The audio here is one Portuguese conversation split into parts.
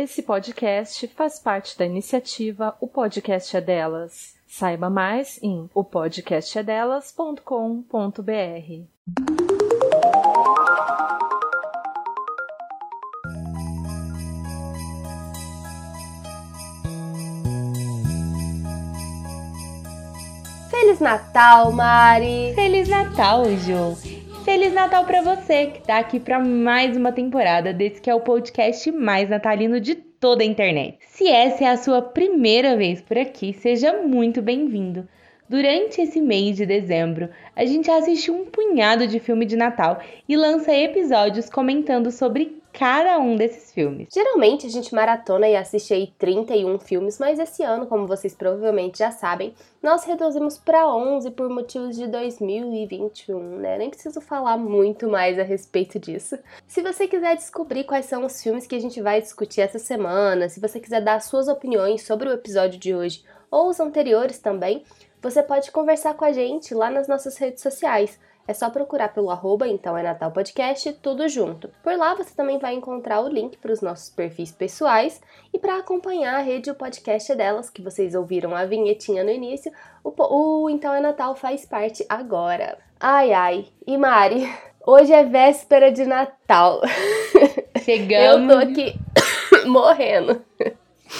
Esse podcast faz parte da iniciativa O Podcast é Delas. Saiba mais em opodcastedelas.com.br. Feliz Natal, Mari! Feliz Natal, Ju! Feliz Natal para você que tá aqui para mais uma temporada desse que é o podcast mais natalino de toda a internet. Se essa é a sua primeira vez por aqui, seja muito bem-vindo. Durante esse mês de dezembro, a gente assiste um punhado de filme de Natal e lança episódios comentando sobre cada um desses filmes. Geralmente a gente maratona e assiste aí 31 filmes, mas esse ano, como vocês provavelmente já sabem, nós reduzimos para 11 por motivos de 2021, né? Nem preciso falar muito mais a respeito disso. Se você quiser descobrir quais são os filmes que a gente vai discutir essa semana, se você quiser dar suas opiniões sobre o episódio de hoje ou os anteriores também, você pode conversar com a gente lá nas nossas redes sociais. É só procurar pelo arroba, então é Natal Podcast, tudo junto. Por lá você também vai encontrar o link para os nossos perfis pessoais e para acompanhar a rede o podcast delas, que vocês ouviram a vinhetinha no início, o, o Então é Natal faz parte agora. Ai ai, e Mari, hoje é véspera de Natal. Chegamos. Eu tô aqui morrendo.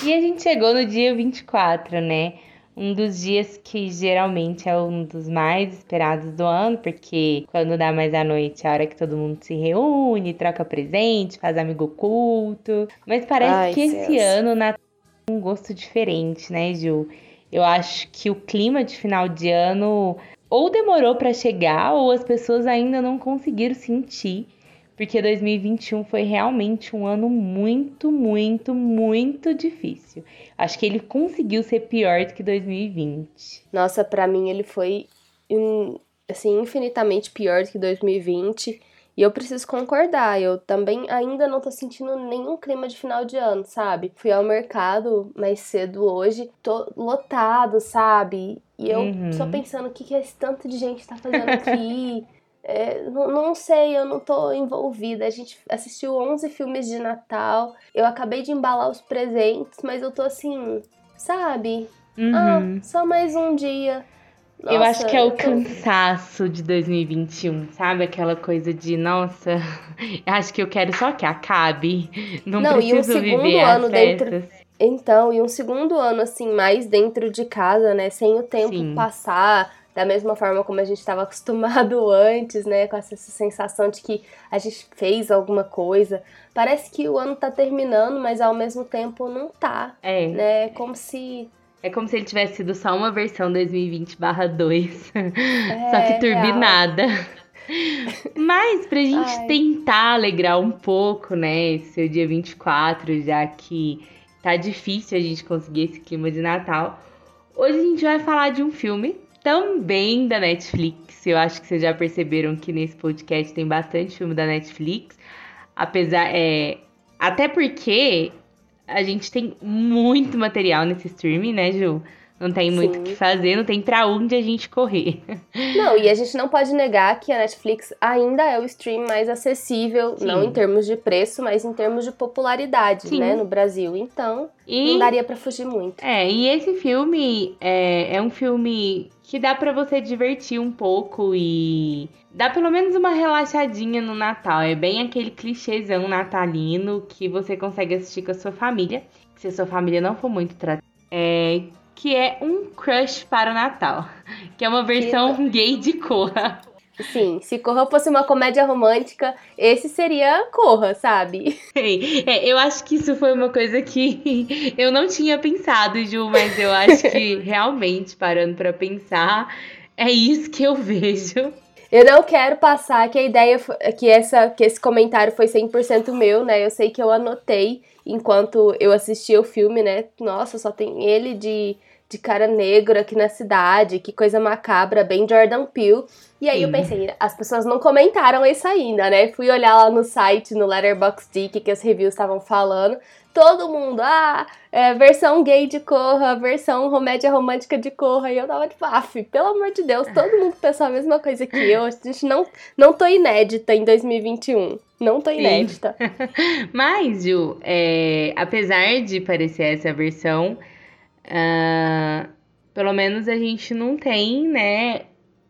E a gente chegou no dia 24, né? Um dos dias que geralmente é um dos mais esperados do ano, porque quando dá mais à noite é a hora que todo mundo se reúne, troca presente, faz amigo oculto. Mas parece Ai, que Deus. esse ano Natal tem um gosto diferente, né, Ju? Eu acho que o clima de final de ano ou demorou para chegar ou as pessoas ainda não conseguiram sentir porque 2021 foi realmente um ano muito, muito, muito difícil. Acho que ele conseguiu ser pior do que 2020. Nossa, para mim ele foi assim infinitamente pior do que 2020. E eu preciso concordar, eu também ainda não tô sentindo nenhum clima de final de ano, sabe? Fui ao mercado mais cedo hoje, tô lotado, sabe? E eu uhum. só pensando o que, que esse tanto de gente tá fazendo aqui. É, não, não, sei, eu não tô envolvida. A gente assistiu 11 filmes de Natal. Eu acabei de embalar os presentes, mas eu tô assim, sabe? Uhum. Ah, só mais um dia. Nossa, eu acho que é o tô... cansaço de 2021, sabe? Aquela coisa de, nossa, acho que eu quero só que acabe. Não, não preciso e um segundo viver ano dentro. Então, e um segundo ano, assim, mais dentro de casa, né? Sem o tempo Sim. passar da mesma forma como a gente estava acostumado antes, né? Com essa sensação de que a gente fez alguma coisa. Parece que o ano tá terminando, mas ao mesmo tempo não tá. É. Né? Como se. É como se ele tivesse sido só uma versão 2020/2. É, só que turbinada. Real. Mas pra gente Ai. tentar alegrar um pouco, né, esse seu dia 24, já que tá difícil a gente conseguir esse clima de Natal, hoje a gente vai falar de um filme também da Netflix. Eu acho que vocês já perceberam que nesse podcast tem bastante filme da Netflix. Apesar. É, até porque a gente tem muito material nesse streaming, né, Ju? Não tem muito o que fazer, não tem para onde a gente correr. Não, e a gente não pode negar que a Netflix ainda é o stream mais acessível, Sim. não em termos de preço, mas em termos de popularidade, Sim. né, no Brasil. Então, e... não daria para fugir muito. É, e esse filme é, é um filme que dá para você divertir um pouco e dá pelo menos uma relaxadinha no Natal. É bem aquele clichêzão natalino que você consegue assistir com a sua família, se a sua família não for muito tratada. É, que é um crush para o Natal, que é uma versão gay de Corra. Sim, se Corra fosse uma comédia romântica, esse seria Corra, sabe? É, eu acho que isso foi uma coisa que eu não tinha pensado, Ju, mas eu acho que realmente, parando para pensar, é isso que eu vejo. Eu não quero passar que a ideia que essa que esse comentário foi 100% meu, né? Eu sei que eu anotei enquanto eu assistia o filme, né? Nossa, só tem ele de de cara negro aqui na cidade, que coisa macabra, bem Jordan Peele. E aí Sim. eu pensei, as pessoas não comentaram isso ainda, né? Fui olhar lá no site, no Letterboxd, que, que as reviews estavam falando. Todo mundo, ah, é, versão gay de Corra, versão comédia romântica de Corra. E eu tava tipo, af, pelo amor de Deus, todo mundo pensou a mesma coisa que eu. A gente não, não tô inédita em 2021. Não tô inédita. Mas, Ju, é, apesar de parecer essa versão, ah, pelo menos a gente não tem, né,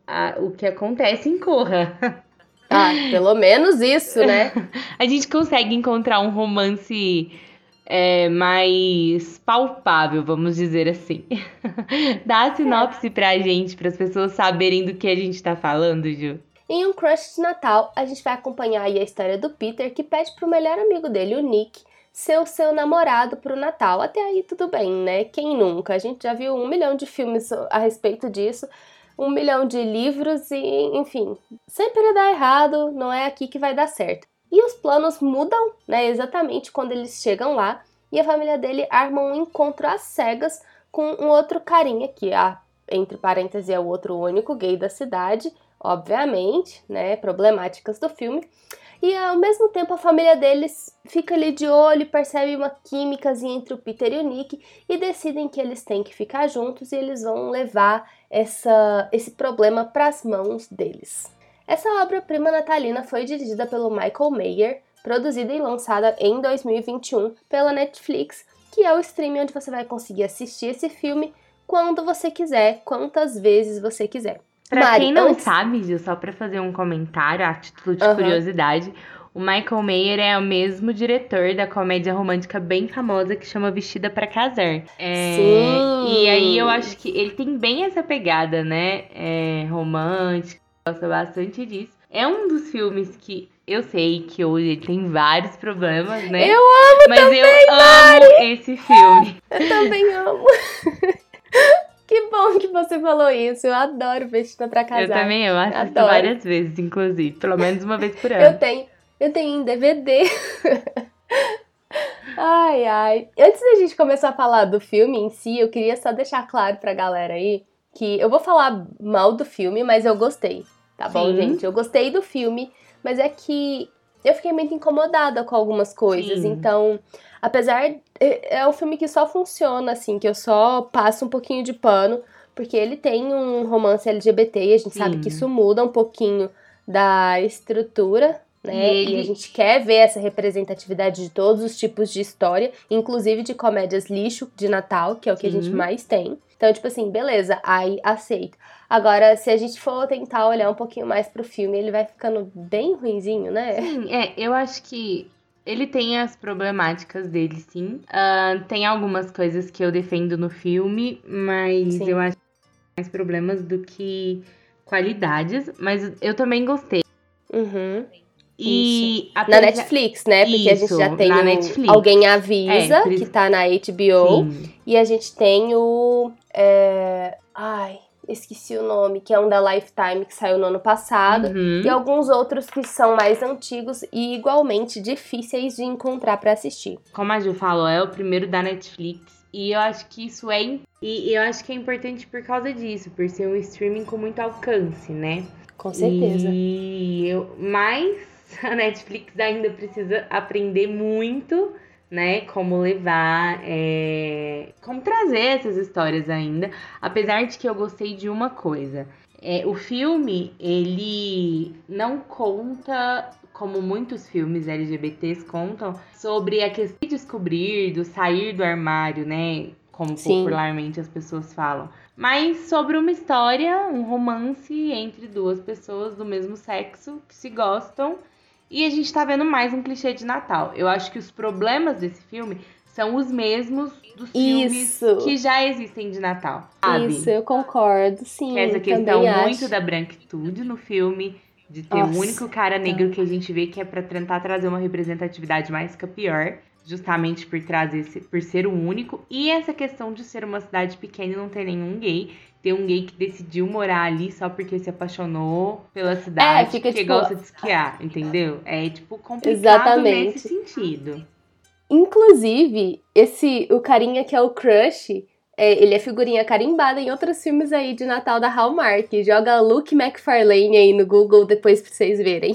a- o que acontece em Corra. Ah, pelo menos isso, né? A gente consegue encontrar um romance é, mais palpável, vamos dizer assim. Dá a sinopse pra gente, para as pessoas saberem do que a gente tá falando, Ju. Em um crush de Natal, a gente vai acompanhar aí a história do Peter, que pede pro melhor amigo dele, o Nick, ser o seu namorado pro Natal. Até aí tudo bem, né? Quem nunca? A gente já viu um milhão de filmes a respeito disso, um milhão de livros e, enfim, sempre dá errado, não é aqui que vai dar certo. E os planos mudam, né? Exatamente quando eles chegam lá e a família dele arma um encontro às cegas com um outro carinha que, ah, entre parênteses, é o outro único gay da cidade, obviamente, né? Problemáticas do filme. E ao mesmo tempo a família deles fica ali de olho, percebe uma químicazinha entre o Peter e o Nick e decidem que eles têm que ficar juntos e eles vão levar essa, esse problema para as mãos deles. Essa obra-prima natalina foi dirigida pelo Michael Mayer, produzida e lançada em 2021 pela Netflix, que é o streaming onde você vai conseguir assistir esse filme quando você quiser, quantas vezes você quiser. Pra Mari, quem não antes- sabe, Gil, só pra fazer um comentário a título de Aham. curiosidade, o Michael Mayer é o mesmo diretor da comédia romântica bem famosa que chama Vestida pra Casar. É, Sim. E aí eu acho que ele tem bem essa pegada, né? É, romântica, gosta bastante disso. É um dos filmes que eu sei que hoje ele tem vários problemas, né? Eu amo Mas eu amo esse filme. Eu também amo. que bom que você falou isso. Eu adoro Vestida pra Casar. Eu também, eu assisto Adoro. várias vezes, inclusive. Pelo menos uma vez por Eu ano. tenho, eu tenho em DVD. ai, ai. Antes da gente começar a falar do filme em si, eu queria só deixar claro pra galera aí que eu vou falar mal do filme, mas eu gostei. Tá bom, Sim. gente? Eu gostei do filme, mas é que eu fiquei muito incomodada com algumas coisas. Sim. Então, apesar. É é um filme que só funciona, assim, que eu só passo um pouquinho de pano, porque ele tem um romance LGBT e a gente sabe Sim. que isso muda um pouquinho da estrutura, né? E E, ele- a gente quer ver essa representatividade de todos os tipos de história, inclusive de comédias lixo de Natal, que é o que a gente Sim. mais tem. Então, tipo assim, beleza, aí aceito. Agora, se a gente for tentar olhar um pouquinho mais pro filme, ele vai ficando bem ruinzinho, né? Sim, é, eu acho que ele tem as problemáticas dele, sim. Ah, tem algumas coisas que eu defendo no filme, mas Sim. eu acho que tem mais problemas do que qualidades. Mas eu também gostei. Uhum. E Na Netflix, né? Porque a gente Isso, já tem na o Netflix. Alguém Avisa, É, por isso- que tá na HBO. Sim, E a gente tem o. é, Ai, esqueci o nome, que é um da Lifetime que saiu no ano passado. uhum. E alguns outros que são mais antigos e igualmente difíceis de encontrar pra assistir. Como a Ju falou, é o primeiro da Netflix. E eu acho que isso é. E eu acho que é importante por causa disso, por ser um streaming com muito alcance, né? Com certeza. E eu, mas a Netflix ainda precisa aprender muito, né? Como levar, é, como trazer essas histórias ainda. Apesar de que eu gostei de uma coisa. É, o filme, ele não conta, como muitos filmes LGBTs contam, sobre a questão de descobrir, do sair do armário, né? Como Sim. popularmente as pessoas falam mas sobre uma história, um romance entre duas pessoas do mesmo sexo que se gostam. E a gente tá vendo mais um clichê de Natal. Eu acho que os problemas desse filme são os mesmos dos filmes Isso. que já existem de Natal. Sabe? Isso, eu concordo, sim. Que é essa questão muito acho. da branquitude no filme, de ter Nossa, o único cara negro que a gente vê que é pra tentar trazer uma representatividade mais que a pior, justamente por trazer por ser o único, e essa questão de ser uma cidade pequena e não ter nenhum gay. Ter um gay que decidiu morar ali só porque se apaixonou pela cidade, É, fica, porque tipo, gosta de esquiar, entendeu? É tipo complicado Exatamente. nesse sentido. Inclusive, esse o carinha que é o crush é, ele é figurinha carimbada em outros filmes aí de Natal da Hallmark. Joga Luke McFarlane aí no Google depois pra vocês verem.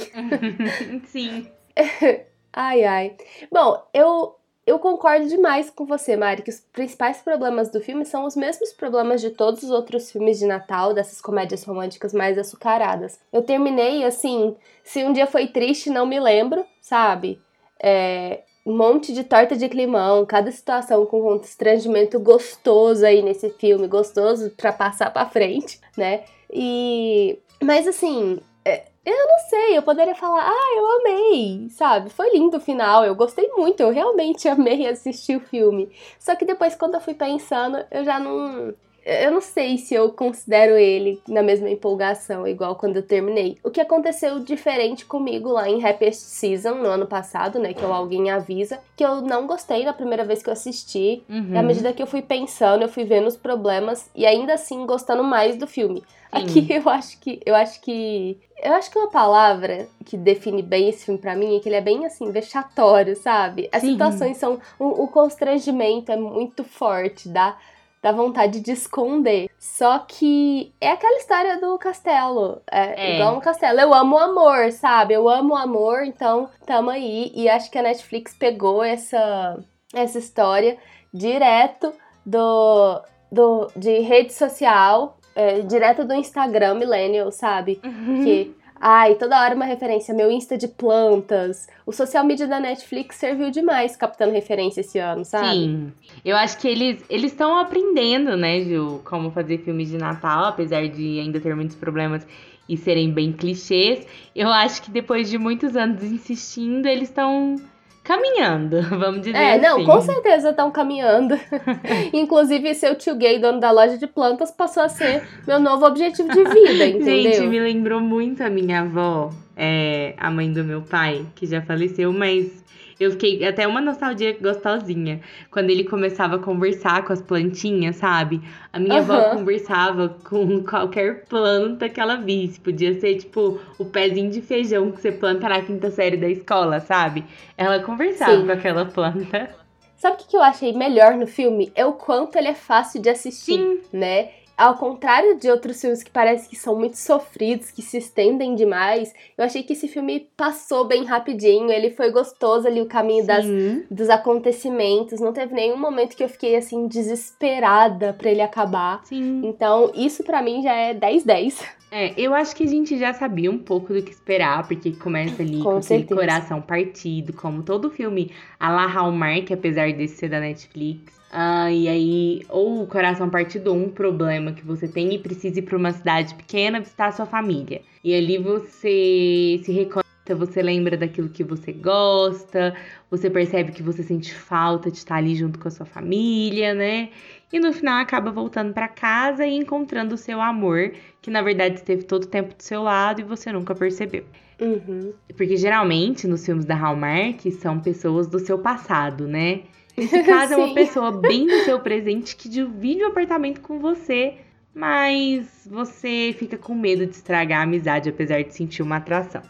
Sim. ai, ai. Bom, eu, eu concordo demais com você, Mari, que os principais problemas do filme são os mesmos problemas de todos os outros filmes de Natal, dessas comédias românticas mais açucaradas. Eu terminei assim, se um dia foi triste, não me lembro, sabe? É, um monte de torta de climão, cada situação com um constrangimento gostoso aí nesse filme, gostoso para passar para frente, né? E mas assim, é, eu não sei, eu poderia falar, ah, eu amei, sabe? Foi lindo o final, eu gostei muito, eu realmente amei assistir o filme. Só que depois, quando eu fui pensando, eu já não eu não sei se eu considero ele na mesma empolgação, igual quando eu terminei. O que aconteceu diferente comigo lá em Happiest Season, no ano passado, né? Que eu alguém avisa, que eu não gostei na primeira vez que eu assisti. Uhum. E à medida que eu fui pensando, eu fui vendo os problemas e ainda assim gostando mais do filme. Aqui eu acho que. Eu acho que. Eu acho que uma palavra que define bem esse filme para mim é que ele é bem assim, vexatório, sabe? As Sim. situações são. O, o constrangimento é muito forte, dá dá vontade de esconder. Só que é aquela história do castelo. É, é. igual um castelo. Eu amo o amor, sabe? Eu amo o amor, então tamo aí. E acho que a Netflix pegou essa, essa história direto do, do, de rede social, é, direto do Instagram Millennial, sabe? Uhum. Que Ai, toda hora uma referência. Meu Insta de plantas. O social media da Netflix serviu demais captando referência esse ano, sabe? Sim. Eu acho que eles eles estão aprendendo, né, Ju, como fazer filmes de Natal, apesar de ainda ter muitos problemas e serem bem clichês. Eu acho que depois de muitos anos insistindo, eles estão caminhando, vamos dizer é, assim. É, não, com certeza estão caminhando. Inclusive, seu tio gay, dono da loja de plantas, passou a ser meu novo objetivo de vida, entendeu? Gente, me lembrou muito a minha avó, é, a mãe do meu pai, que já faleceu, mas eu fiquei até uma nostalgia gostosinha. Quando ele começava a conversar com as plantinhas, sabe? A minha uhum. avó conversava com qualquer planta que ela visse. Podia ser, tipo, o pezinho de feijão que você planta na quinta série da escola, sabe? Ela conversava Sim. com aquela planta. Sabe o que eu achei melhor no filme? É o quanto ele é fácil de assistir, Sim. né? Ao contrário de outros filmes que parecem que são muito sofridos, que se estendem demais, eu achei que esse filme passou bem rapidinho, ele foi gostoso ali o caminho das, dos acontecimentos, não teve nenhum momento que eu fiquei assim desesperada para ele acabar. Sim. Então, isso para mim já é 10-10. É, eu acho que a gente já sabia um pouco do que esperar, porque começa ali com, com aquele coração partido, como todo filme a la Hallmark, apesar de ser da Netflix. Ah, e aí, ou o coração partido, um problema que você tem e precisa ir para uma cidade pequena visitar a sua família. E ali você se reconecta, você lembra daquilo que você gosta, você percebe que você sente falta de estar ali junto com a sua família, né? E no final acaba voltando para casa e encontrando o seu amor, que na verdade esteve todo o tempo do seu lado e você nunca percebeu. Uhum. Porque geralmente nos filmes da Hallmark são pessoas do seu passado, né? Nesse caso, é uma pessoa bem no seu presente que divide o apartamento com você, mas você fica com medo de estragar a amizade, apesar de sentir uma atração.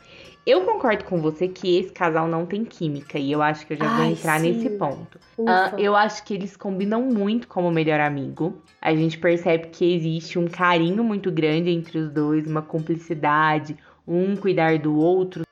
Eu concordo com você que esse casal não tem química, e eu acho que eu já Ai, vou entrar sim. nesse ponto. Uh, eu acho que eles combinam muito como melhor amigo. A gente percebe que existe um carinho muito grande entre os dois, uma cumplicidade, um cuidar do outro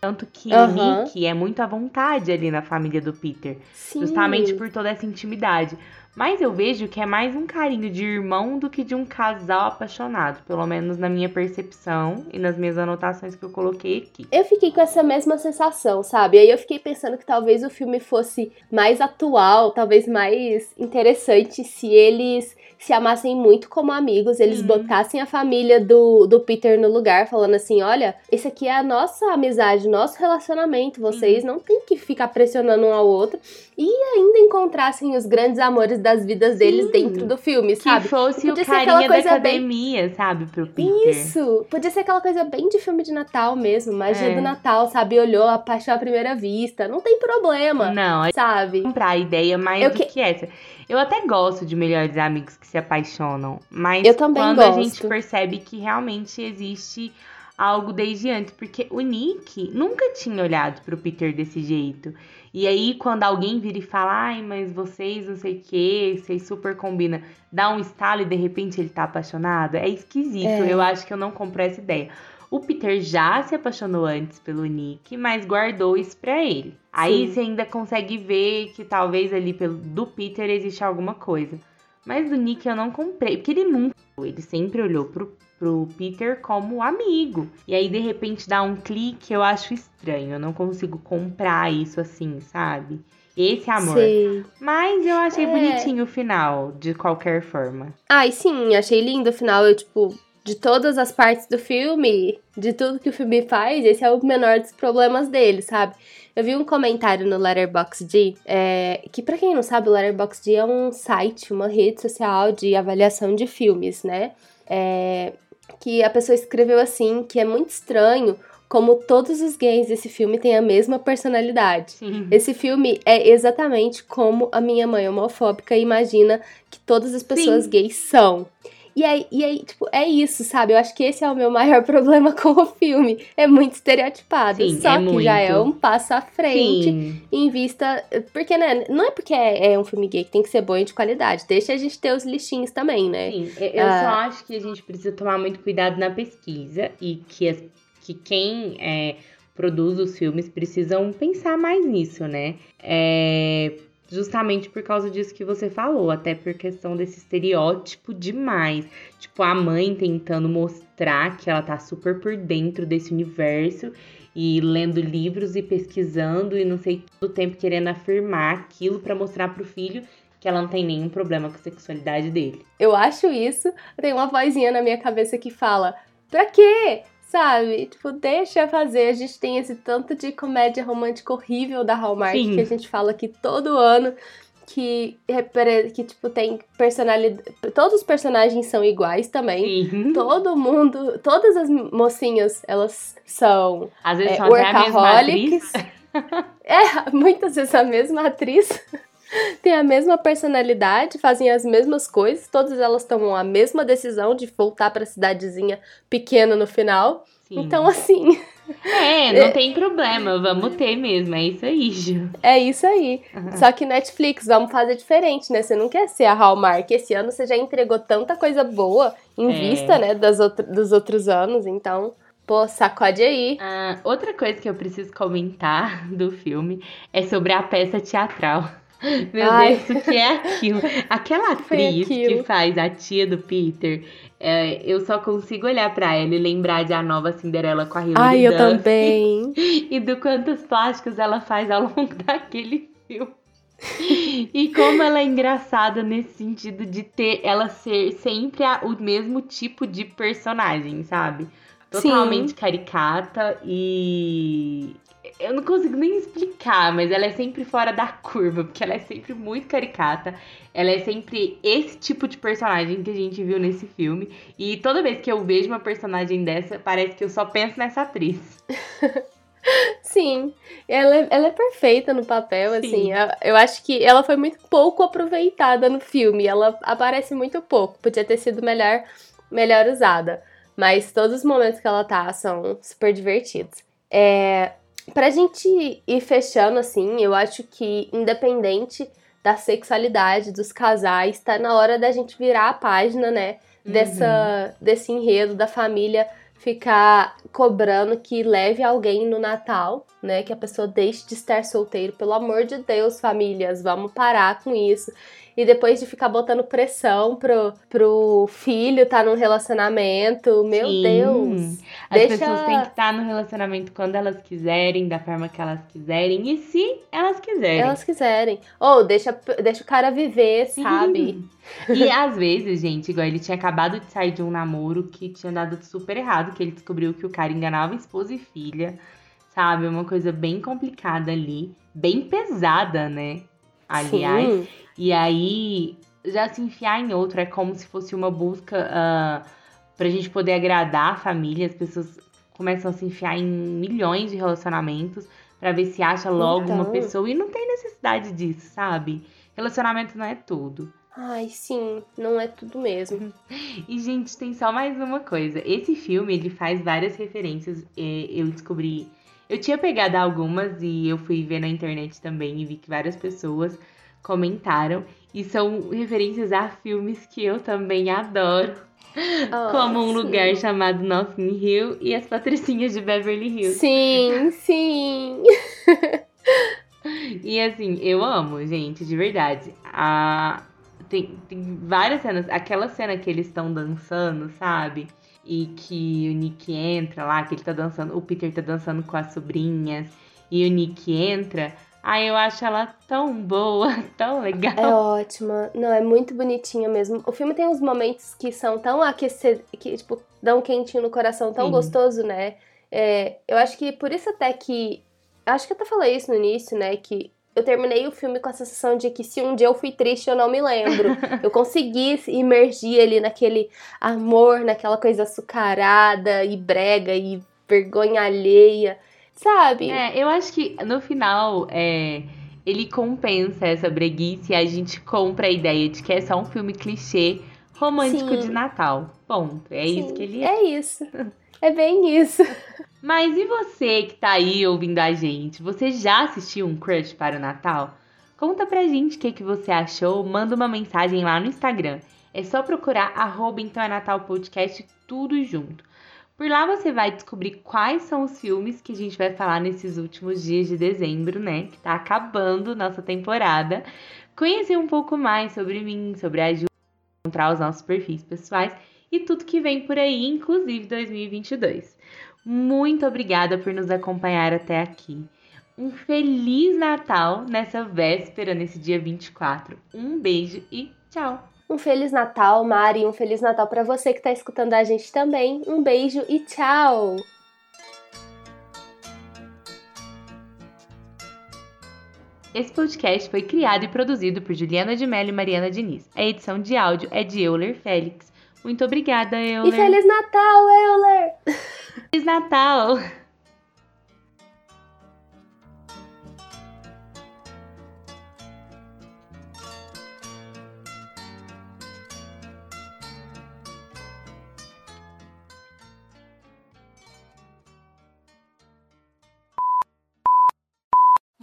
tanto que uhum. Nick é muito à vontade ali na família do Peter. Sim. Justamente por toda essa intimidade. Mas eu vejo que é mais um carinho de irmão do que de um casal apaixonado, pelo menos na minha percepção e nas minhas anotações que eu coloquei aqui. Eu fiquei com essa mesma sensação, sabe? Aí eu fiquei pensando que talvez o filme fosse mais atual, talvez mais interessante se eles se amassem muito como amigos, eles uhum. botassem a família do, do Peter no lugar, falando assim: olha, esse aqui é a nossa amizade, nosso relacionamento, vocês uhum. não tem que ficar pressionando um ao outro, e ainda encontrassem os grandes amores das vidas Sim. deles dentro do filme, sabe? Que fosse Podia o carinha da academia, bem... sabe, pro Peter. Isso! Podia ser aquela coisa bem de filme de Natal mesmo, magia é. do Natal, sabe? Olhou a paixão à primeira vista, não tem problema. Não, sabe? Comprar a ideia mais Eu do que... que essa. Eu até gosto de melhores amigos que se apaixonam, mas quando gosto. a gente percebe que realmente existe algo desde antes, porque o Nick nunca tinha olhado pro Peter desse jeito. E aí, quando alguém vira e fala, ai, mas vocês não sei o que, vocês super combinam, dá um estalo e de repente ele tá apaixonado, é esquisito. É. Eu acho que eu não compro essa ideia. O Peter já se apaixonou antes pelo Nick, mas guardou isso pra ele. Sim. Aí você ainda consegue ver que talvez ali pelo, do Peter existe alguma coisa. Mas do Nick eu não comprei, porque ele nunca. Ele sempre olhou pro, pro Peter como amigo. E aí, de repente, dá um clique, eu acho estranho. Eu não consigo comprar isso assim, sabe? Esse amor. Sim. Mas eu achei é. bonitinho o final, de qualquer forma. Ai, sim, achei lindo o final. Eu, tipo, de todas as partes do filme, de tudo que o filme faz, esse é o menor dos problemas dele, sabe? Eu vi um comentário no Letterboxd, é, que para quem não sabe, o Letterboxd é um site, uma rede social de avaliação de filmes, né? É, que a pessoa escreveu assim, que é muito estranho como todos os gays desse filme têm a mesma personalidade. Esse filme é exatamente como a minha mãe homofóbica imagina que todas as pessoas Sim. gays são. E aí, e aí, tipo, é isso, sabe? Eu acho que esse é o meu maior problema com o filme. É muito estereotipado. Sim, só é que muito. já é um passo à frente Sim. em vista. Porque, né? Não é porque é, é, um filme gay que tem que ser bom e de qualidade. Deixa a gente ter os lixinhos também, né? Sim, eu ah, só acho que a gente precisa tomar muito cuidado na pesquisa e que, as, que quem é, produz os filmes precisam pensar mais nisso, né? É Justamente por causa disso que você falou, até por questão desse estereótipo demais. Tipo, a mãe tentando mostrar que ela tá super por dentro desse universo e lendo livros e pesquisando e não sei todo tempo querendo afirmar aquilo para mostrar pro filho que ela não tem nenhum problema com a sexualidade dele. Eu acho isso. Tem uma vozinha na minha cabeça que fala: "Pra quê? Sabe? Tipo, deixa fazer. A gente tem esse tanto de comédia romântica horrível da Hallmark Sim. que a gente fala aqui todo ano. Que, que, tipo, tem personalidade. Todos os personagens são iguais também. Sim. Todo mundo. Todas as mocinhas, elas são. Às vezes é, são até a mesma atriz. é, muitas vezes a mesma atriz. Têm a mesma personalidade, fazem as mesmas coisas, todas elas tomam a mesma decisão de voltar para a cidadezinha pequena no final. Sim. Então, assim. É, não é... tem problema, vamos ter mesmo, é isso aí, Ju. É isso aí. Uhum. Só que Netflix, vamos fazer diferente, né? Você não quer ser a Hallmark. Esse ano você já entregou tanta coisa boa em é. vista, né, das outro, dos outros anos, então. Pô, sacode aí. Ah, outra coisa que eu preciso comentar do filme é sobre a peça teatral. Meu Ai. Deus, o que é aquilo? Aquela atriz que faz a tia do Peter, é, eu só consigo olhar para ela e lembrar de a nova Cinderela com a Hilary Ai, eu também. E do quantos plásticos ela faz ao longo daquele filme. e como ela é engraçada nesse sentido de ter ela ser sempre a, o mesmo tipo de personagem, sabe? Totalmente Sim. caricata e eu não consigo nem explicar, mas ela é sempre fora da curva, porque ela é sempre muito caricata. Ela é sempre esse tipo de personagem que a gente viu nesse filme. E toda vez que eu vejo uma personagem dessa, parece que eu só penso nessa atriz. Sim, ela é, ela é perfeita no papel, Sim. assim. Eu, eu acho que ela foi muito pouco aproveitada no filme. Ela aparece muito pouco. Podia ter sido melhor, melhor usada. Mas todos os momentos que ela tá são super divertidos. É, Pra gente ir fechando, assim, eu acho que, independente da sexualidade dos casais, tá na hora da gente virar a página, né? Dessa, uhum. Desse enredo da família ficar cobrando que leve alguém no Natal, né? Que a pessoa deixe de estar solteiro. Pelo amor de Deus, famílias, vamos parar com isso e depois de ficar botando pressão pro, pro filho estar tá num relacionamento, meu Sim. Deus. As deixa... pessoas têm que estar tá no relacionamento quando elas quiserem, da forma que elas quiserem, e se elas quiserem. Elas quiserem. Ou deixa, deixa o cara viver, Sim. sabe? E às vezes, gente, igual ele tinha acabado de sair de um namoro que tinha dado super errado, que ele descobriu que o cara enganava esposa e filha, sabe? Uma coisa bem complicada ali, bem pesada, né? Aliás. Sim. E aí, já se enfiar em outro é como se fosse uma busca uh, pra gente poder agradar a família. As pessoas começam a se enfiar em milhões de relacionamentos para ver se acha logo então... uma pessoa. E não tem necessidade disso, sabe? Relacionamento não é tudo. Ai, sim, não é tudo mesmo. E, gente, tem só mais uma coisa. Esse filme, ele faz várias referências. É, eu descobri. Eu tinha pegado algumas e eu fui ver na internet também e vi que várias pessoas comentaram. E são referências a filmes que eu também adoro. Oh, como um sim. lugar chamado Notting Hill e as Patricinhas de Beverly Hills. Sim, sim. e assim, eu amo, gente, de verdade. A, tem, tem várias cenas. Aquela cena que eles estão dançando, sabe? E que o Nick entra lá, que ele tá dançando. O Peter tá dançando com as sobrinhas. E o Nick entra. Ai, eu acho ela tão boa, tão legal. É ótima. Não, é muito bonitinha mesmo. O filme tem uns momentos que são tão aquecidos, que, tipo, dão um quentinho no coração, tão Sim. gostoso, né? É, eu acho que por isso até que. Acho que eu até falei isso no início, né? Que eu terminei o filme com a sensação de que se um dia eu fui triste, eu não me lembro. eu consegui imergir ali naquele amor, naquela coisa açucarada e brega e vergonha alheia, sabe? É, eu acho que no final é, ele compensa essa breguice e a gente compra a ideia de que é só um filme clichê romântico Sim. de Natal. Ponto. É Sim, isso que ele é. É isso. É bem isso. Mas e você que tá aí ouvindo a gente? Você já assistiu um Crush para o Natal? Conta pra gente o que, que você achou, manda uma mensagem lá no Instagram. É só procurar arroba então é Natal Podcast tudo junto. Por lá você vai descobrir quais são os filmes que a gente vai falar nesses últimos dias de dezembro, né? Que tá acabando nossa temporada. Conhecer um pouco mais sobre mim, sobre a Ju, encontrar os nossos perfis pessoais e tudo que vem por aí, inclusive 2022. Muito obrigada por nos acompanhar até aqui. Um feliz Natal nessa véspera, nesse dia 24. Um beijo e tchau. Um feliz Natal, Mari, um feliz Natal para você que está escutando a gente também. Um beijo e tchau. Esse podcast foi criado e produzido por Juliana de Mello e Mariana Diniz. A edição de áudio é de Euler Félix. Muito obrigada, Euler. E Feliz Natal, Euler! Feliz Natal!